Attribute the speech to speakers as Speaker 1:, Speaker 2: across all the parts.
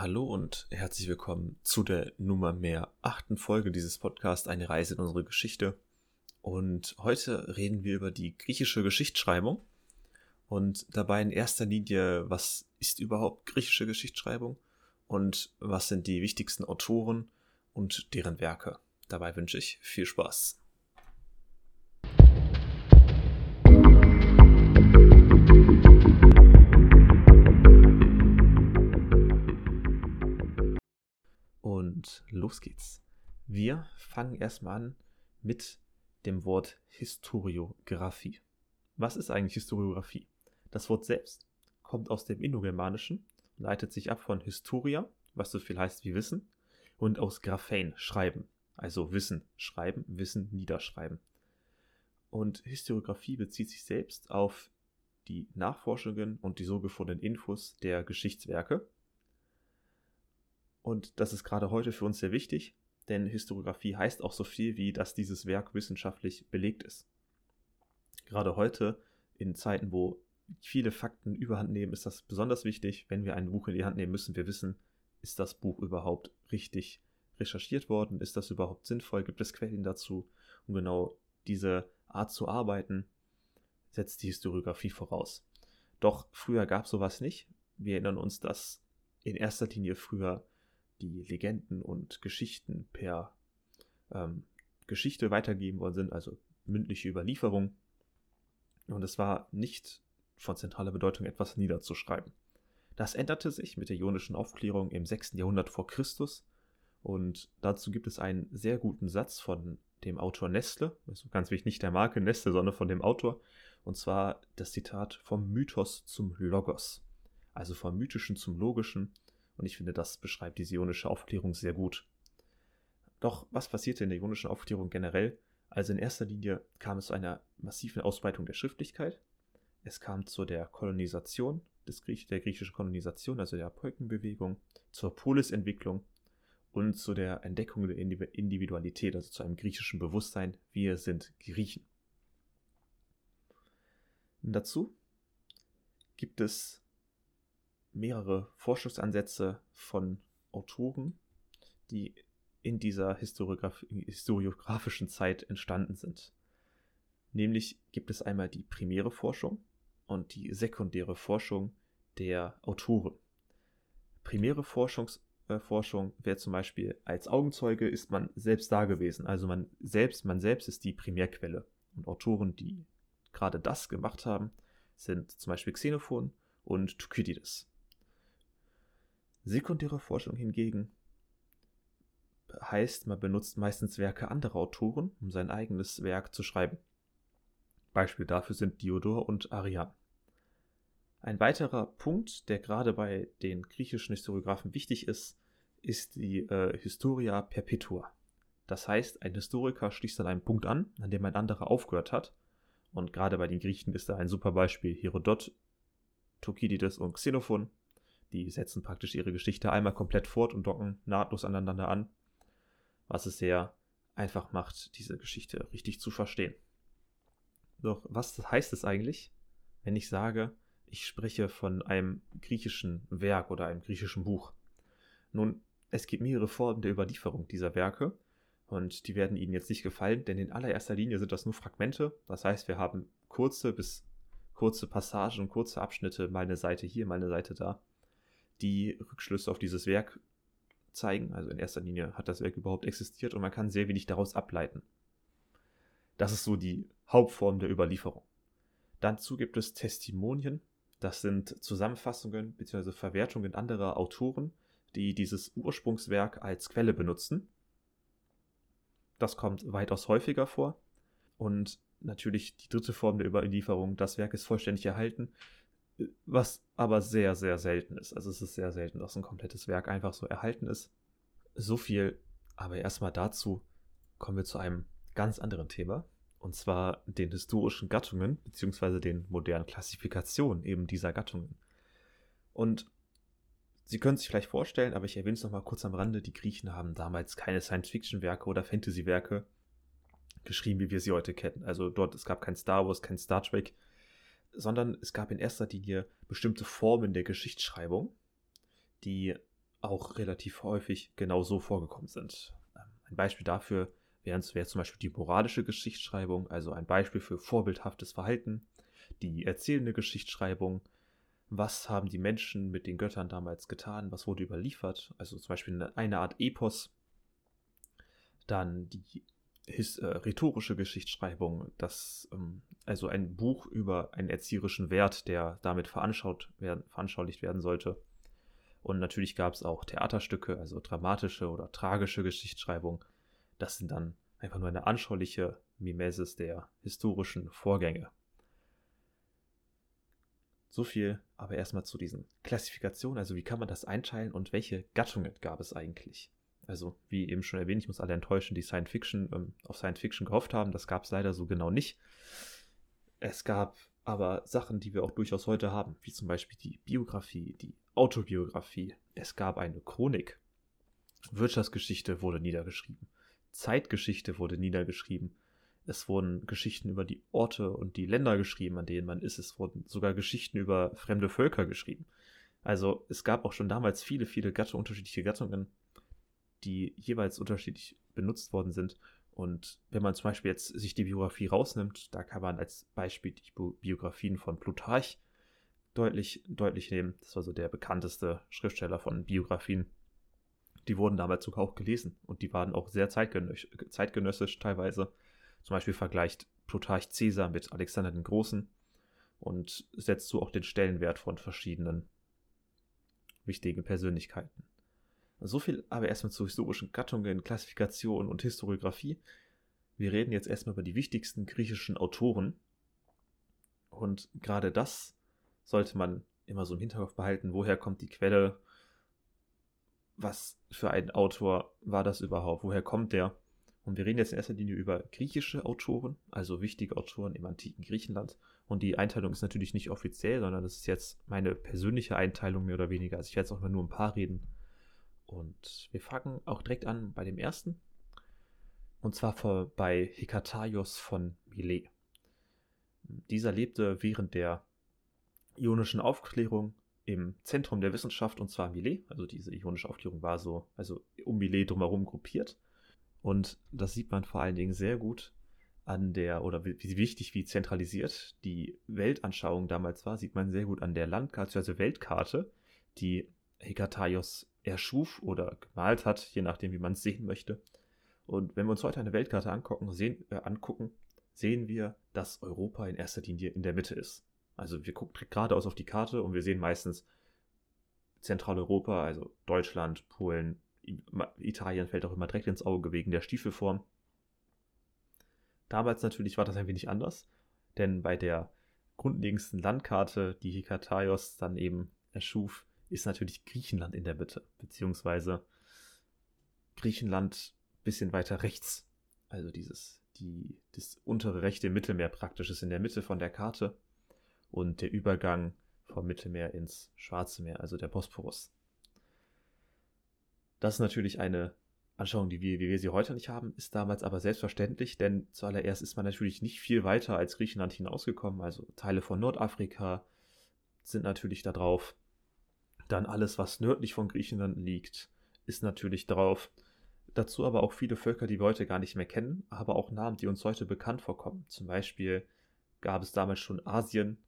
Speaker 1: Hallo und herzlich willkommen zu der Nummer mehr achten Folge dieses Podcasts, eine Reise in unsere Geschichte. Und heute reden wir über die griechische Geschichtsschreibung und dabei in erster Linie, was ist überhaupt griechische Geschichtsschreibung und was sind die wichtigsten Autoren und deren Werke. Dabei wünsche ich viel Spaß. Und los geht's. Wir fangen erstmal an mit dem Wort Historiographie. Was ist eigentlich Historiographie? Das Wort selbst kommt aus dem Indogermanischen, leitet sich ab von Historia, was so viel heißt wie Wissen, und aus Graphein, Schreiben, also Wissen schreiben, Wissen niederschreiben. Und Historiographie bezieht sich selbst auf die Nachforschungen und die so gefundenen Infos der Geschichtswerke. Und das ist gerade heute für uns sehr wichtig, denn Historiographie heißt auch so viel wie, dass dieses Werk wissenschaftlich belegt ist. Gerade heute, in Zeiten, wo viele Fakten überhand nehmen, ist das besonders wichtig. Wenn wir ein Buch in die Hand nehmen, müssen wir wissen, ist das Buch überhaupt richtig recherchiert worden? Ist das überhaupt sinnvoll? Gibt es Quellen dazu? Und genau diese Art zu arbeiten setzt die Historiografie voraus. Doch früher gab es sowas nicht. Wir erinnern uns, dass in erster Linie früher die Legenden und Geschichten per ähm, Geschichte weitergegeben worden sind, also mündliche Überlieferung. Und es war nicht von zentraler Bedeutung, etwas niederzuschreiben. Das änderte sich mit der ionischen Aufklärung im 6. Jahrhundert vor Christus und dazu gibt es einen sehr guten Satz von dem Autor Nestle, also ganz wichtig, nicht der Marke Nestle, sondern von dem Autor, und zwar das Zitat vom Mythos zum Logos, also vom Mythischen zum Logischen, und ich finde, das beschreibt die ionische Aufklärung sehr gut. Doch was passierte in der ionischen Aufklärung generell? Also in erster Linie kam es zu einer massiven Ausbreitung der Schriftlichkeit, es kam zu der Kolonisation des Griech der griechischen Kolonisation, also der Apoikenbewegung, zur Polisentwicklung und zu der Entdeckung der Individualität, also zu einem griechischen Bewusstsein, wir sind Griechen. Und dazu gibt es mehrere Forschungsansätze von Autoren, die in dieser Historiograf historiografischen Zeit entstanden sind. Nämlich gibt es einmal die primäre Forschung und die sekundäre Forschung der Autoren. Primäre Forschungs äh, Forschung wäre zum Beispiel als Augenzeuge ist man selbst da gewesen. Also man selbst, man selbst ist die Primärquelle. Und Autoren, die gerade das gemacht haben, sind zum Beispiel Xenophon und Thukydides. Sekundäre Forschung hingegen heißt, man benutzt meistens Werke anderer Autoren, um sein eigenes Werk zu schreiben. Beispiel dafür sind Diodor und Arian. Ein weiterer Punkt, der gerade bei den griechischen Historiographen wichtig ist, ist die äh, Historia Perpetua. Das heißt, ein Historiker schließt an einem Punkt an, an dem ein anderer aufgehört hat. Und gerade bei den Griechen ist da ein super Beispiel Herodot, Thukydides und Xenophon. Die setzen praktisch ihre Geschichte einmal komplett fort und docken nahtlos aneinander an, was es sehr einfach macht, diese Geschichte richtig zu verstehen. Doch was heißt es eigentlich, wenn ich sage, ich spreche von einem griechischen Werk oder einem griechischen Buch. Nun, es gibt mehrere Formen der Überlieferung dieser Werke und die werden Ihnen jetzt nicht gefallen, denn in allererster Linie sind das nur Fragmente. Das heißt, wir haben kurze bis kurze Passagen, kurze Abschnitte, mal eine Seite hier, mal eine Seite da, die Rückschlüsse auf dieses Werk zeigen. Also in erster Linie hat das Werk überhaupt existiert und man kann sehr wenig daraus ableiten. Das ist so die Hauptform der Überlieferung. Dazu gibt es Testimonien, das sind Zusammenfassungen bzw. Verwertungen anderer Autoren, die dieses Ursprungswerk als Quelle benutzen. Das kommt weitaus häufiger vor. Und natürlich die dritte Form der Überlieferung, das Werk ist vollständig erhalten, was aber sehr, sehr selten ist. Also es ist sehr selten, dass ein komplettes Werk einfach so erhalten ist. So viel, aber erstmal dazu kommen wir zu einem ganz anderen Thema und zwar den historischen Gattungen beziehungsweise den modernen Klassifikationen eben dieser Gattungen. Und Sie können sich vielleicht vorstellen, aber ich erwähne es nochmal kurz am Rande, die Griechen haben damals keine Science-Fiction-Werke oder Fantasy-Werke geschrieben, wie wir sie heute kennen. Also dort, es gab kein Star Wars, kein Star Trek, sondern es gab in erster Linie bestimmte Formen der Geschichtsschreibung, die auch relativ häufig genau so vorgekommen sind. Ähm, ein Beispiel dafür wäre zum Beispiel die moralische Geschichtsschreibung, also ein Beispiel für vorbildhaftes Verhalten, die erzählende Geschichtsschreibung, was haben die Menschen mit den Göttern damals getan, was wurde überliefert, also zum Beispiel eine Art Epos, dann die his, äh, rhetorische Geschichtsschreibung, das, ähm, also ein Buch über einen erzieherischen Wert, der damit veranschaulicht werden, veranschaulicht werden sollte. Und natürlich gab es auch Theaterstücke, also dramatische oder tragische Geschichtsschreibung. Das sind dann einfach nur eine anschauliche Mimesis der historischen Vorgänge. So viel aber erstmal zu diesen Klassifikationen, also wie kann man das einteilen und welche Gattungen gab es eigentlich? Also, wie eben schon erwähnt, ich muss alle enttäuschen, die Science Fiction, ähm, auf Science Fiction gehofft haben. Das gab es leider so genau nicht. Es gab aber Sachen, die wir auch durchaus heute haben, wie zum Beispiel die Biografie, die Autobiografie. Es gab eine Chronik. Wirtschaftsgeschichte wurde niedergeschrieben. Zeitgeschichte wurde niedergeschrieben. Es wurden Geschichten über die Orte und die Länder geschrieben, an denen man ist. Es wurden sogar Geschichten über fremde Völker geschrieben. Also es gab auch schon damals viele, viele Gattung, unterschiedliche Gattungen die jeweils unterschiedlich benutzt worden sind. Und wenn man zum Beispiel jetzt sich die Biografie rausnimmt, da kann man als Beispiel die Biografien von Plutarch deutlich, deutlich nehmen. Das war so der bekannteste Schriftsteller von Biografien. Die wurden damals sogar auch gelesen und die waren auch sehr zeitgenössisch, zeitgenössisch teilweise. Zum Beispiel vergleicht Plutarch Caesar mit Alexander den Großen und setzt so auch den Stellenwert von verschiedenen wichtigen Persönlichkeiten. So viel aber erstmal zu historischen Gattungen, Klassifikation und Historiografie. Wir reden jetzt erstmal über die wichtigsten griechischen Autoren. Und gerade das sollte man immer so im Hinterkopf behalten. Woher kommt die Quelle? Was für ein Autor war das überhaupt? Woher kommt der? Und wir reden jetzt in erster Linie über griechische Autoren, also wichtige Autoren im antiken Griechenland. Und die Einteilung ist natürlich nicht offiziell, sondern das ist jetzt meine persönliche Einteilung mehr oder weniger. Also ich werde jetzt auch mal nur ein paar reden. Und wir fangen auch direkt an bei dem ersten. Und zwar vor, bei Hekataios von Milet. Dieser lebte während der ionischen Aufklärung im Zentrum der Wissenschaft und zwar Milet. Also diese ionische Aufklärung war so, also um Milet drumherum gruppiert. Und das sieht man vor allen Dingen sehr gut an der, oder wie wichtig, wie zentralisiert die Weltanschauung damals war, sieht man sehr gut an der Landkarte, also Weltkarte, die Hekataios erschuf oder gemalt hat, je nachdem, wie man es sehen möchte. Und wenn wir uns heute eine Weltkarte angucken, sehen, äh, angucken, sehen wir, dass Europa in erster Linie in der Mitte ist. Also wir gucken geradeaus auf die Karte und wir sehen meistens Zentraleuropa, also Deutschland, Polen, Italien fällt auch immer direkt ins Auge wegen der Stiefelform. Damals natürlich war das ein wenig anders, denn bei der grundlegendsten Landkarte, die Hikataios dann eben erschuf, ist natürlich Griechenland in der Mitte, beziehungsweise Griechenland bisschen weiter rechts. Also dieses, die, das untere rechte Mittelmeer praktisch ist in der Mitte von der Karte und der Übergang vom Mittelmeer ins Schwarze Meer, also der Bosporus. Das ist natürlich eine Anschauung, die wir, wie wir sie heute nicht haben, ist damals aber selbstverständlich, denn zuallererst ist man natürlich nicht viel weiter als Griechenland hinausgekommen. Also Teile von Nordafrika sind natürlich da drauf. Dann alles, was nördlich von Griechenland liegt, ist natürlich drauf. Dazu aber auch viele Völker, die wir heute gar nicht mehr kennen, aber auch Namen, die uns heute bekannt vorkommen. Zum Beispiel gab es damals schon Asien,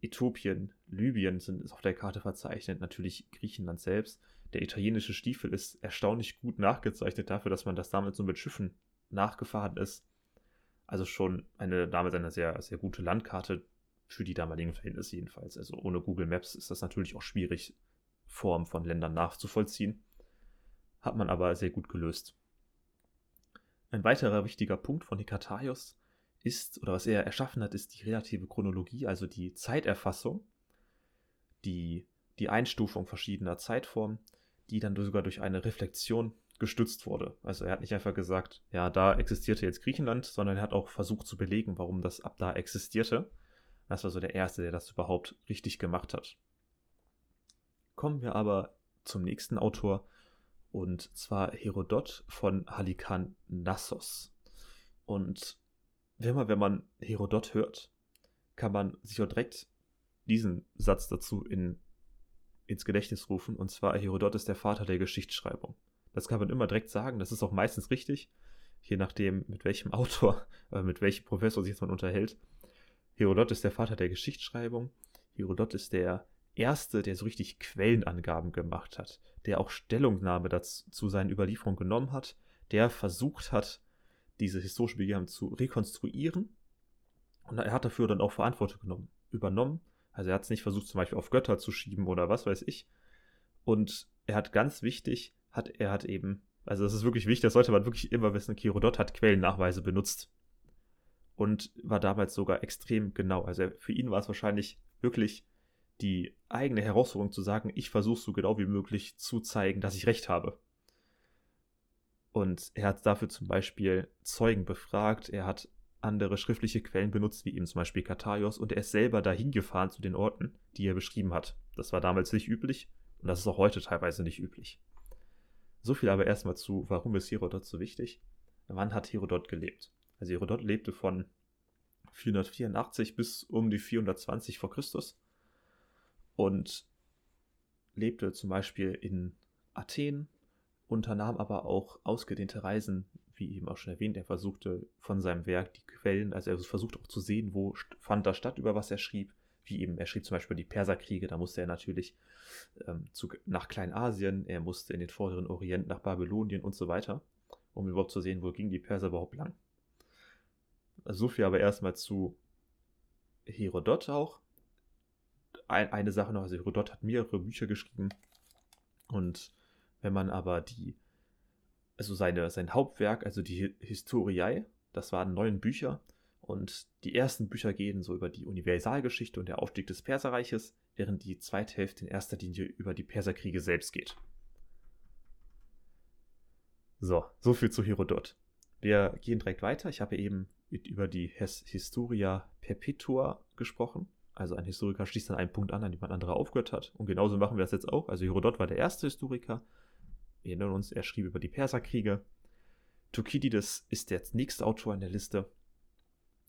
Speaker 1: Äthiopien, Libyen sind auf der Karte verzeichnet, natürlich Griechenland selbst. Der italienische Stiefel ist erstaunlich gut nachgezeichnet dafür, dass man das damals so mit Schiffen nachgefahren ist. Also schon eine damals eine sehr, sehr gute Landkarte für die damaligen Verhältnisse jedenfalls. Also ohne Google Maps ist das natürlich auch schwierig, Form von Ländern nachzuvollziehen. Hat man aber sehr gut gelöst. Ein weiterer wichtiger Punkt von Hikataios ist, oder was er erschaffen hat, ist die relative Chronologie, also die Zeiterfassung, die, die Einstufung verschiedener Zeitformen, die dann sogar durch eine Reflexion gestützt wurde. Also er hat nicht einfach gesagt, ja, da existierte jetzt Griechenland, sondern er hat auch versucht zu belegen, warum das ab da existierte. Das war so der Erste, der das überhaupt richtig gemacht hat. Kommen wir aber zum nächsten Autor, und zwar Herodot von Halikarnassos. Und wenn man, wenn man Herodot hört, kann man sich auch direkt diesen Satz dazu in, ins Gedächtnis rufen, und zwar Herodot ist der Vater der Geschichtsschreibung. Das kann man immer direkt sagen, das ist auch meistens richtig, je nachdem, mit welchem Autor, äh, mit welchem Professor sich man unterhält. Herodot ist der Vater der Geschichtsschreibung. Herodot ist der Erste, der so richtig Quellenangaben gemacht hat, der auch Stellungnahme dazu, zu seinen Überlieferungen genommen hat, der versucht hat, diese historische Begebenheit zu rekonstruieren. Und er hat dafür dann auch Verantwortung genommen, übernommen. Also er hat es nicht versucht, zum Beispiel auf Götter zu schieben oder was weiß ich. Und er hat ganz wichtig, hat er hat eben, also das ist wirklich wichtig, das sollte man wirklich immer wissen, Kirodot hat Quellennachweise benutzt. Und war damals sogar extrem genau. Also für ihn war es wahrscheinlich wirklich die eigene Herausforderung zu sagen, ich versuche so genau wie möglich zu zeigen, dass ich recht habe. Und er hat dafür zum Beispiel Zeugen befragt, er hat andere schriftliche Quellen benutzt, wie eben zum Beispiel Kataios, und er ist selber dahin gefahren zu den Orten, die er beschrieben hat. Das war damals nicht üblich und das ist auch heute teilweise nicht üblich. So viel aber erstmal zu, warum ist Herodot so wichtig? Wann hat Herodot gelebt? Also Herodot lebte von 484 bis um die 420 vor Christus und lebte zum Beispiel in Athen, unternahm aber auch ausgedehnte Reisen, wie eben auch schon erwähnt. Er versuchte von seinem Werk die Quellen, also er versuchte auch zu sehen, wo fand das statt, über was er schrieb. Wie eben, er schrieb zum Beispiel die Perserkriege, da musste er natürlich ähm, zu, nach Kleinasien, er musste in den vorderen Orient nach Babylonien und so weiter, um überhaupt zu sehen, wo ging die Perser überhaupt lang. So viel aber erstmal zu Herodot auch ein, eine Sache noch, also Herodot hat mehrere Bücher geschrieben und wenn man aber die, also seine, sein Hauptwerk, also die Historiae, das waren neun Bücher und die ersten Bücher gehen so über die Universalgeschichte und der Aufstieg des Perserreiches, während die zweite Hälfte in erster Linie über die Perserkriege selbst geht. So, so viel zu Herodot. Wir gehen direkt weiter. Ich habe eben über die Historia Perpetua gesprochen. Also ein Historiker schließt an einen Punkt an, an dem ein anderer aufgehört hat. Und genauso machen wir das jetzt auch. Also Herodot war der erste Historiker. Wir erinnern uns, er schrieb über die Perserkriege. Thukydides ist der nächste Autor in der Liste.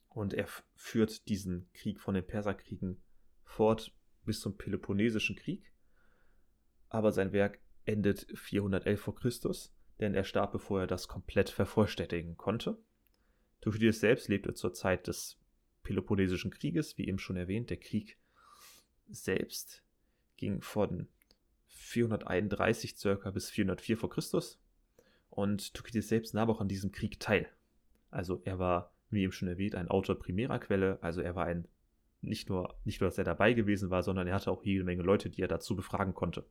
Speaker 1: Und er führt diesen Krieg von den Perserkriegen fort bis zum Peloponnesischen Krieg. Aber sein Werk endet 411 vor Christus, denn er starb, bevor er das komplett vervollständigen konnte. Thukydides selbst lebte zur Zeit des Peloponnesischen Krieges, wie eben schon erwähnt. Der Krieg selbst ging von 431 circa bis 404 vor Christus. Und Thukydides selbst nahm auch an diesem Krieg teil. Also er war, wie eben schon erwähnt, ein Autor primärer Quelle. Also er war ein, nicht nur, nicht nur, dass er dabei gewesen war, sondern er hatte auch jede Menge Leute, die er dazu befragen konnte.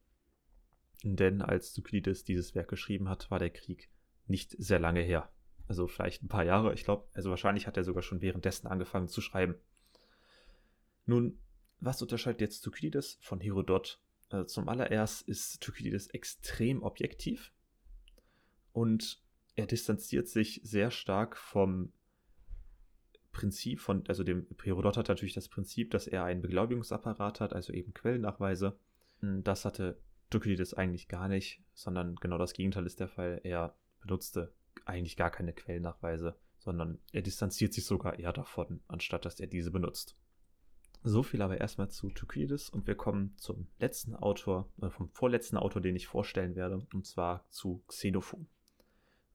Speaker 1: Denn als Thukydides dieses Werk geschrieben hat, war der Krieg nicht sehr lange her. Also vielleicht ein paar Jahre. Ich glaube, also wahrscheinlich hat er sogar schon währenddessen angefangen zu schreiben. Nun, was unterscheidet jetzt Thukydides von Herodot? Also zum allererst ist Thukydides extrem objektiv und er distanziert sich sehr stark vom Prinzip von, also dem Herodot hat natürlich das Prinzip, dass er einen Beglaubigungsapparat hat, also eben Quellennachweise. Das hatte Thukydides eigentlich gar nicht, sondern genau das Gegenteil ist der Fall. Er benutzte eigentlich gar keine Quellennachweise, sondern er distanziert sich sogar eher davon, anstatt dass er diese benutzt. So viel aber erstmal zu Thukydides und wir kommen zum letzten Autor, oder vom vorletzten Autor, den ich vorstellen werde, und zwar zu Xenophon.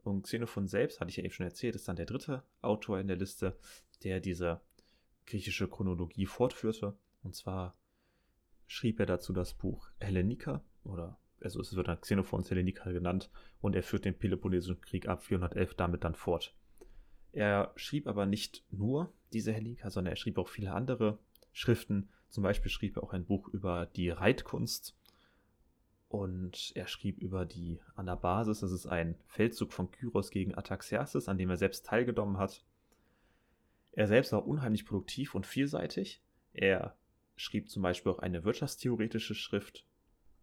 Speaker 1: Und Xenophon selbst, hatte ich ja eben schon erzählt, ist dann der dritte Autor in der Liste, der diese griechische Chronologie fortführte. Und zwar schrieb er dazu das Buch Hellenika oder also es wird dann Xenophons Hellenika genannt, und er führt den Peloponnesischen Krieg ab 411 damit dann fort. Er schrieb aber nicht nur diese Hellenika, sondern er schrieb auch viele andere Schriften. Zum Beispiel schrieb er auch ein Buch über die Reitkunst und er schrieb über die Anabasis. Das ist ein Feldzug von Kyros gegen Ataxerxes, an dem er selbst teilgenommen hat. Er selbst war unheimlich produktiv und vielseitig. Er schrieb zum Beispiel auch eine wirtschaftstheoretische Schrift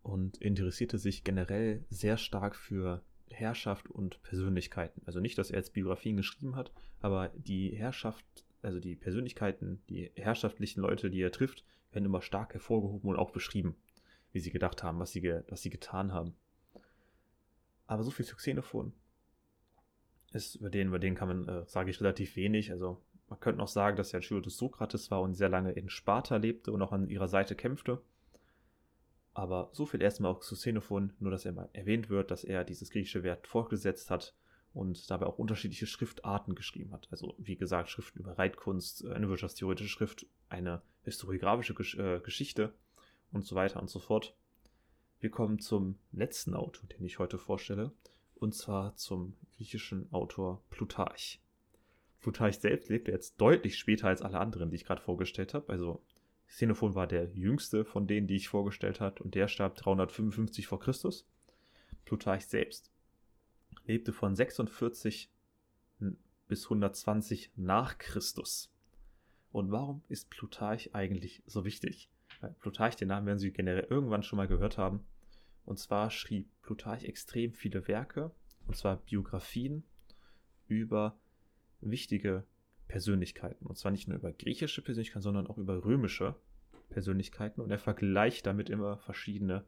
Speaker 1: und interessierte sich generell sehr stark für Herrschaft und Persönlichkeiten. Also nicht, dass er jetzt Biografien geschrieben hat, aber die Herrschaft, also die Persönlichkeiten, die herrschaftlichen Leute, die er trifft, werden immer stark hervorgehoben und auch beschrieben, wie sie gedacht haben, was sie, was sie getan haben. Aber so viel zu Xenophon. Ist, über den, über den kann man, äh, sage ich, relativ wenig. Also man könnte noch sagen, dass er ein Schüler des Sokrates war und sehr lange in Sparta lebte und auch an ihrer Seite kämpfte. Aber so viel erstmal auch zu Xenophon, nur dass er mal erwähnt wird, dass er dieses griechische Wert fortgesetzt hat und dabei auch unterschiedliche Schriftarten geschrieben hat. Also wie gesagt, Schriften über Reitkunst, äh, eine wirtschaftstheoretische Schrift, eine historiografische Gesch äh, Geschichte und so weiter und so fort. Wir kommen zum letzten Autor, den ich heute vorstelle, und zwar zum griechischen Autor Plutarch. Plutarch selbst lebte jetzt deutlich später als alle anderen, die ich gerade vorgestellt habe. Also Xenophon war der jüngste von denen, die ich vorgestellt habe, und der starb 355 vor Christus. Plutarch selbst lebte von 46 bis 120 nach Christus. Und warum ist Plutarch eigentlich so wichtig? Weil Plutarch, den Namen werden Sie generell irgendwann schon mal gehört haben. Und zwar schrieb Plutarch extrem viele Werke, und zwar Biografien über wichtige Persönlichkeiten. Und zwar nicht nur über griechische Persönlichkeiten, sondern auch über römische Persönlichkeiten. Und er vergleicht damit immer verschiedene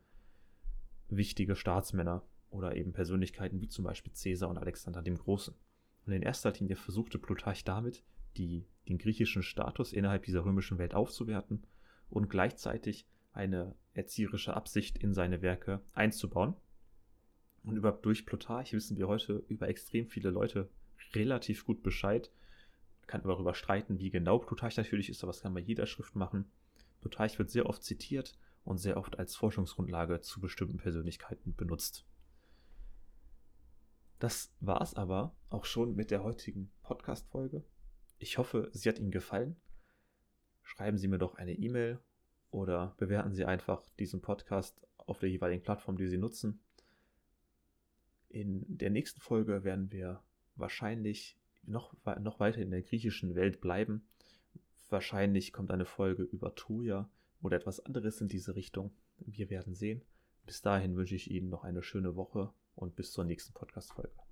Speaker 1: wichtige Staatsmänner oder eben Persönlichkeiten wie zum Beispiel Caesar und Alexander dem Großen. Und in erster Linie versuchte Plutarch damit, die, den griechischen Status innerhalb dieser römischen Welt aufzuwerten und gleichzeitig eine erzieherische Absicht in seine Werke einzubauen. Und über, durch Plutarch wissen wir heute über extrem viele Leute relativ gut Bescheid. Kann darüber streiten, wie genau Plutarch natürlich ist, aber das kann bei jeder Schrift machen. Plutarch wird sehr oft zitiert und sehr oft als Forschungsgrundlage zu bestimmten Persönlichkeiten benutzt. Das war es aber auch schon mit der heutigen Podcast-Folge. Ich hoffe, sie hat Ihnen gefallen. Schreiben Sie mir doch eine E-Mail oder bewerten Sie einfach diesen Podcast auf der jeweiligen Plattform, die Sie nutzen. In der nächsten Folge werden wir wahrscheinlich noch, noch weiter in der griechischen Welt bleiben. Wahrscheinlich kommt eine Folge über Troja oder etwas anderes in diese Richtung. Wir werden sehen. Bis dahin wünsche ich Ihnen noch eine schöne Woche und bis zur nächsten Podcast-Folge.